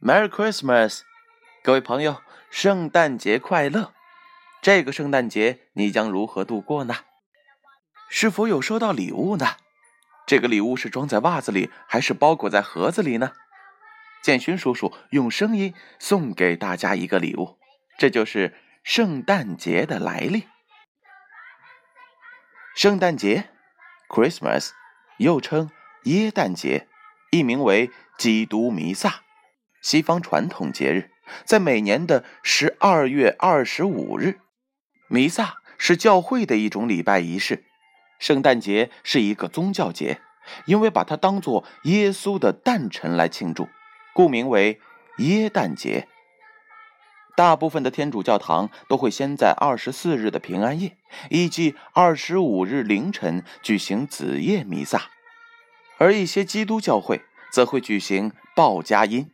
Merry Christmas，各位朋友，圣诞节快乐！这个圣诞节你将如何度过呢？是否有收到礼物呢？这个礼物是装在袜子里，还是包裹在盒子里呢？建勋叔叔用声音送给大家一个礼物，这就是圣诞节的来历。圣诞节，Christmas，又称耶诞节，译名为基督弥撒。西方传统节日在每年的十二月二十五日。弥撒是教会的一种礼拜仪式。圣诞节是一个宗教节，因为把它当作耶稣的诞辰来庆祝，故名为耶诞节。大部分的天主教堂都会先在二十四日的平安夜，以及二十五日凌晨举行子夜弥撒，而一些基督教会则会举行报佳音。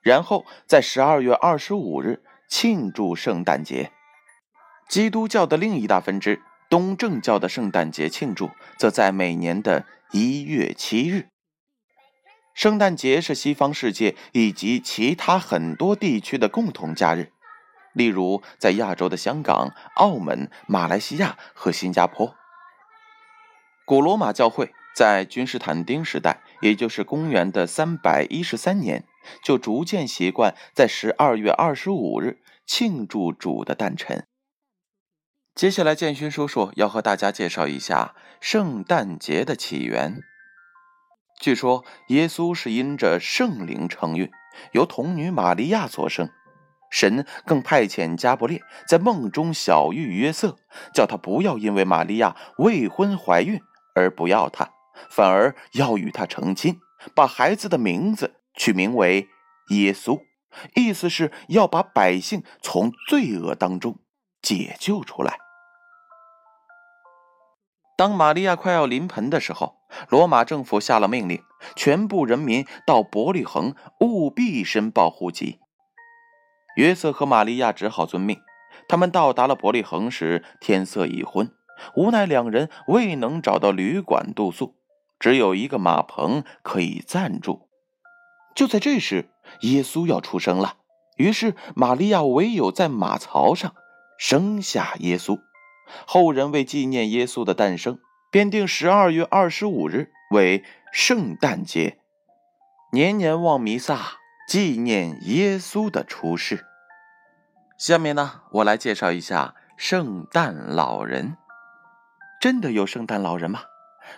然后在十二月二十五日庆祝圣诞节。基督教的另一大分支东正教的圣诞节庆祝，则在每年的一月七日。圣诞节是西方世界以及其他很多地区的共同假日，例如在亚洲的香港、澳门、马来西亚和新加坡。古罗马教会在君士坦丁时代，也就是公元的三百一十三年。就逐渐习惯在十二月二十五日庆祝主的诞辰。接下来，建勋叔叔要和大家介绍一下圣诞节的起源。据说，耶稣是因着圣灵承运，由童女玛利亚所生。神更派遣加伯列在梦中小谕约瑟，叫他不要因为玛利亚未婚怀孕而不要她，反而要与她成亲，把孩子的名字。取名为耶稣，意思是要把百姓从罪恶当中解救出来。当玛利亚快要临盆的时候，罗马政府下了命令，全部人民到伯利恒务必申报户籍。约瑟和玛利亚只好遵命。他们到达了伯利恒时，天色已昏，无奈两人未能找到旅馆住宿，只有一个马棚可以暂住。就在这时，耶稣要出生了。于是，玛利亚唯有在马槽上生下耶稣。后人为纪念耶稣的诞生，便定十二月二十五日为圣诞节，年年望弥撒，纪念耶稣的出世。下面呢，我来介绍一下圣诞老人。真的有圣诞老人吗？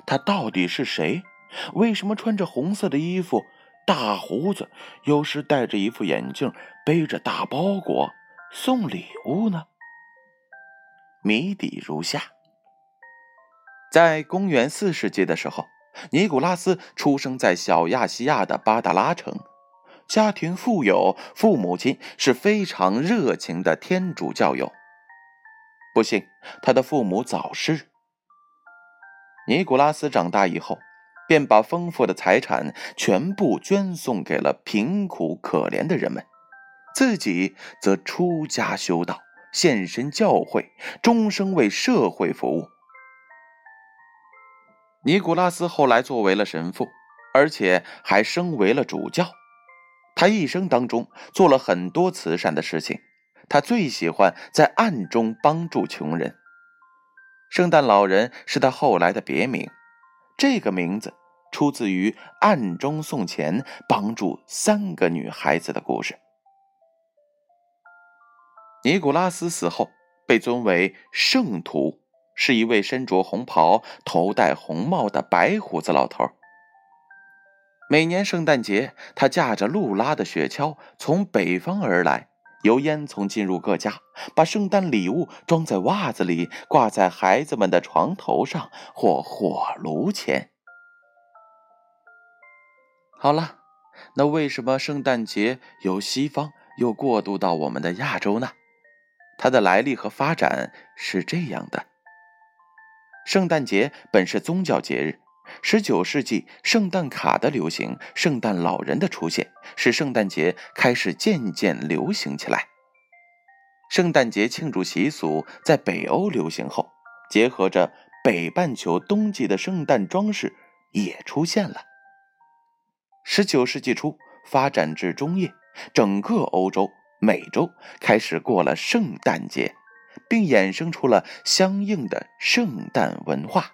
他到底是谁？为什么穿着红色的衣服？大胡子，有时戴着一副眼镜，背着大包裹送礼物呢。谜底如下：在公元四世纪的时候，尼古拉斯出生在小亚细亚的巴达拉城，家庭富有，父母亲是非常热情的天主教友。不幸，他的父母早逝。尼古拉斯长大以后。便把丰富的财产全部捐送给了贫苦可怜的人们，自己则出家修道，献身教会，终生为社会服务。尼古拉斯后来作为了神父，而且还升为了主教。他一生当中做了很多慈善的事情，他最喜欢在暗中帮助穷人。圣诞老人是他后来的别名，这个名字。出自于暗中送钱帮助三个女孩子的故事。尼古拉斯死后被尊为圣徒，是一位身着红袍、头戴红帽的白胡子老头。每年圣诞节，他驾着路拉的雪橇从北方而来，由烟囱进入各家，把圣诞礼物装在袜子里，挂在孩子们的床头上或火炉前。好了，那为什么圣诞节由西方又过渡到我们的亚洲呢？它的来历和发展是这样的：圣诞节本是宗教节日，十九世纪圣诞卡的流行、圣诞老人的出现，使圣诞节开始渐渐流行起来。圣诞节庆祝习俗在北欧流行后，结合着北半球冬季的圣诞装饰也出现了。十九世纪初发展至中叶，整个欧洲、美洲开始过了圣诞节，并衍生出了相应的圣诞文化。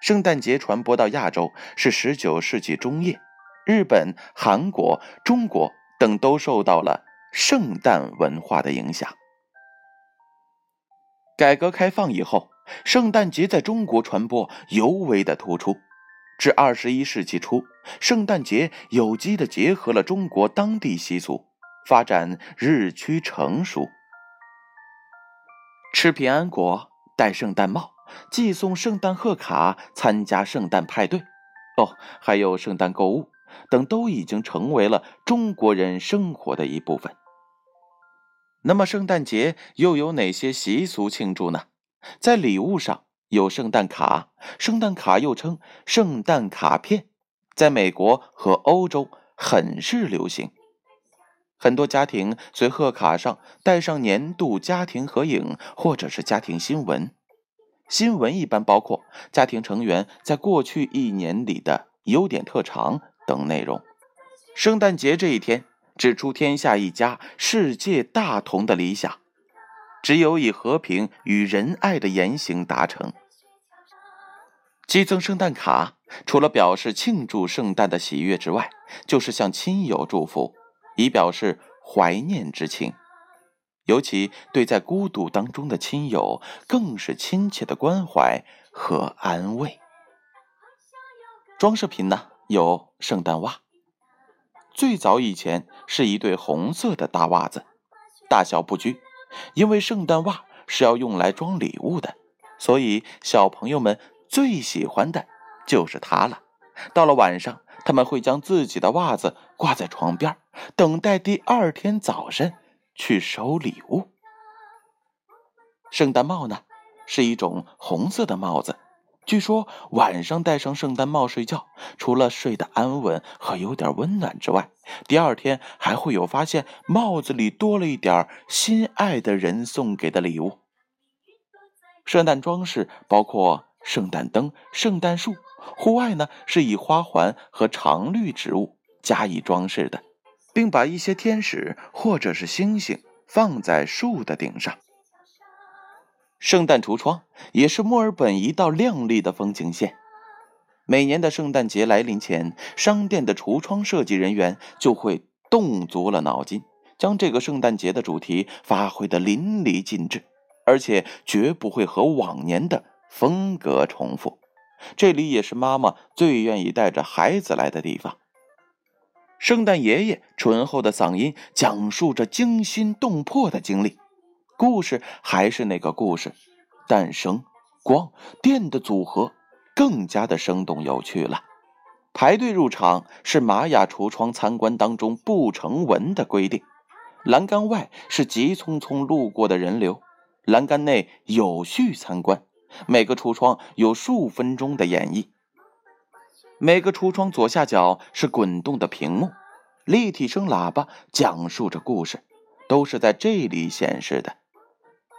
圣诞节传播到亚洲是十九世纪中叶，日本、韩国、中国等都受到了圣诞文化的影响。改革开放以后，圣诞节在中国传播尤为的突出。至二十一世纪初，圣诞节有机的结合了中国当地习俗，发展日趋成熟。吃平安果，戴圣诞帽，寄送圣诞贺卡，参加圣诞派对，哦，还有圣诞购物等，都已经成为了中国人生活的一部分。那么，圣诞节又有哪些习俗庆祝呢？在礼物上有圣诞卡，圣诞卡又称圣诞卡片，在美国和欧洲很是流行。很多家庭随贺卡上带上年度家庭合影，或者是家庭新闻。新闻一般包括家庭成员在过去一年里的优点特长等内容。圣诞节这一天。指出天下一家、世界大同的理想，只有以和平与仁爱的言行达成。寄赠圣诞卡，除了表示庆祝圣诞的喜悦之外，就是向亲友祝福，以表示怀念之情。尤其对在孤独当中的亲友，更是亲切的关怀和安慰。装饰品呢，有圣诞袜。最早以前是一对红色的大袜子，大小不拘。因为圣诞袜是要用来装礼物的，所以小朋友们最喜欢的就是它了。到了晚上，他们会将自己的袜子挂在床边，等待第二天早晨去收礼物。圣诞帽呢，是一种红色的帽子。据说晚上戴上圣诞帽睡觉，除了睡得安稳和有点温暖之外，第二天还会有发现帽子里多了一点心爱的人送给的礼物。圣诞装饰包括圣诞灯、圣诞树，户外呢是以花环和常绿植物加以装饰的，并把一些天使或者是星星放在树的顶上。圣诞橱窗也是墨尔本一道亮丽的风景线。每年的圣诞节来临前，商店的橱窗设计人员就会动足了脑筋，将这个圣诞节的主题发挥的淋漓尽致，而且绝不会和往年的风格重复。这里也是妈妈最愿意带着孩子来的地方。圣诞爷爷醇厚的嗓音讲述着惊心动魄的经历。故事还是那个故事，诞生、光电的组合更加的生动有趣了。排队入场是玛雅橱窗参观当中不成文的规定，栏杆外是急匆匆路过的人流，栏杆内有序参观。每个橱窗有数分钟的演绎，每个橱窗左下角是滚动的屏幕，立体声喇叭讲述着故事，都是在这里显示的。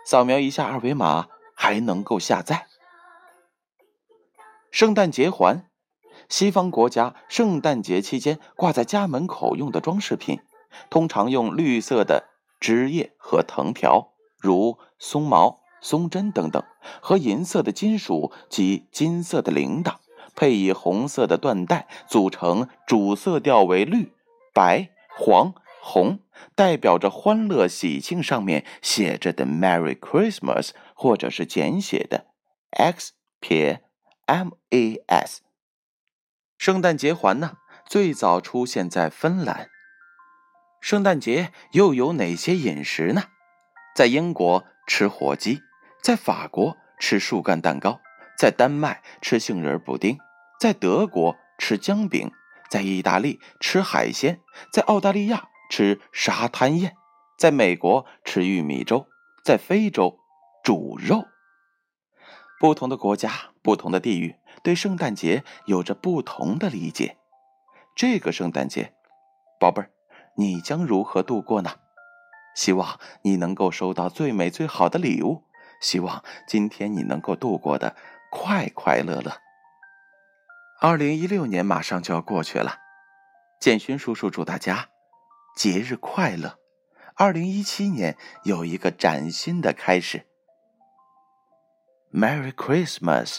扫描一下二维码，还能够下载。圣诞节环，西方国家圣诞节期间挂在家门口用的装饰品，通常用绿色的枝叶和藤条，如松毛、松针等等，和银色的金属及金色的铃铛，配以红色的缎带，组成主色调为绿、白、黄。红代表着欢乐喜庆，上面写着的 “Merry Christmas” 或者是简写的 “X 撇 M A S”。圣诞节环呢，最早出现在芬兰。圣诞节又有哪些饮食呢？在英国吃火鸡，在法国吃树干蛋糕，在丹麦吃杏仁布丁，在德国吃姜饼，在意大利吃海鲜，在澳大利亚。吃沙滩宴，在美国吃玉米粥，在非洲煮肉。不同的国家、不同的地域，对圣诞节有着不同的理解。这个圣诞节，宝贝儿，你将如何度过呢？希望你能够收到最美最好的礼物。希望今天你能够度过的快快乐乐。二零一六年马上就要过去了，建勋叔叔祝大家。节日快乐！二零一七年有一个崭新的开始。Merry Christmas！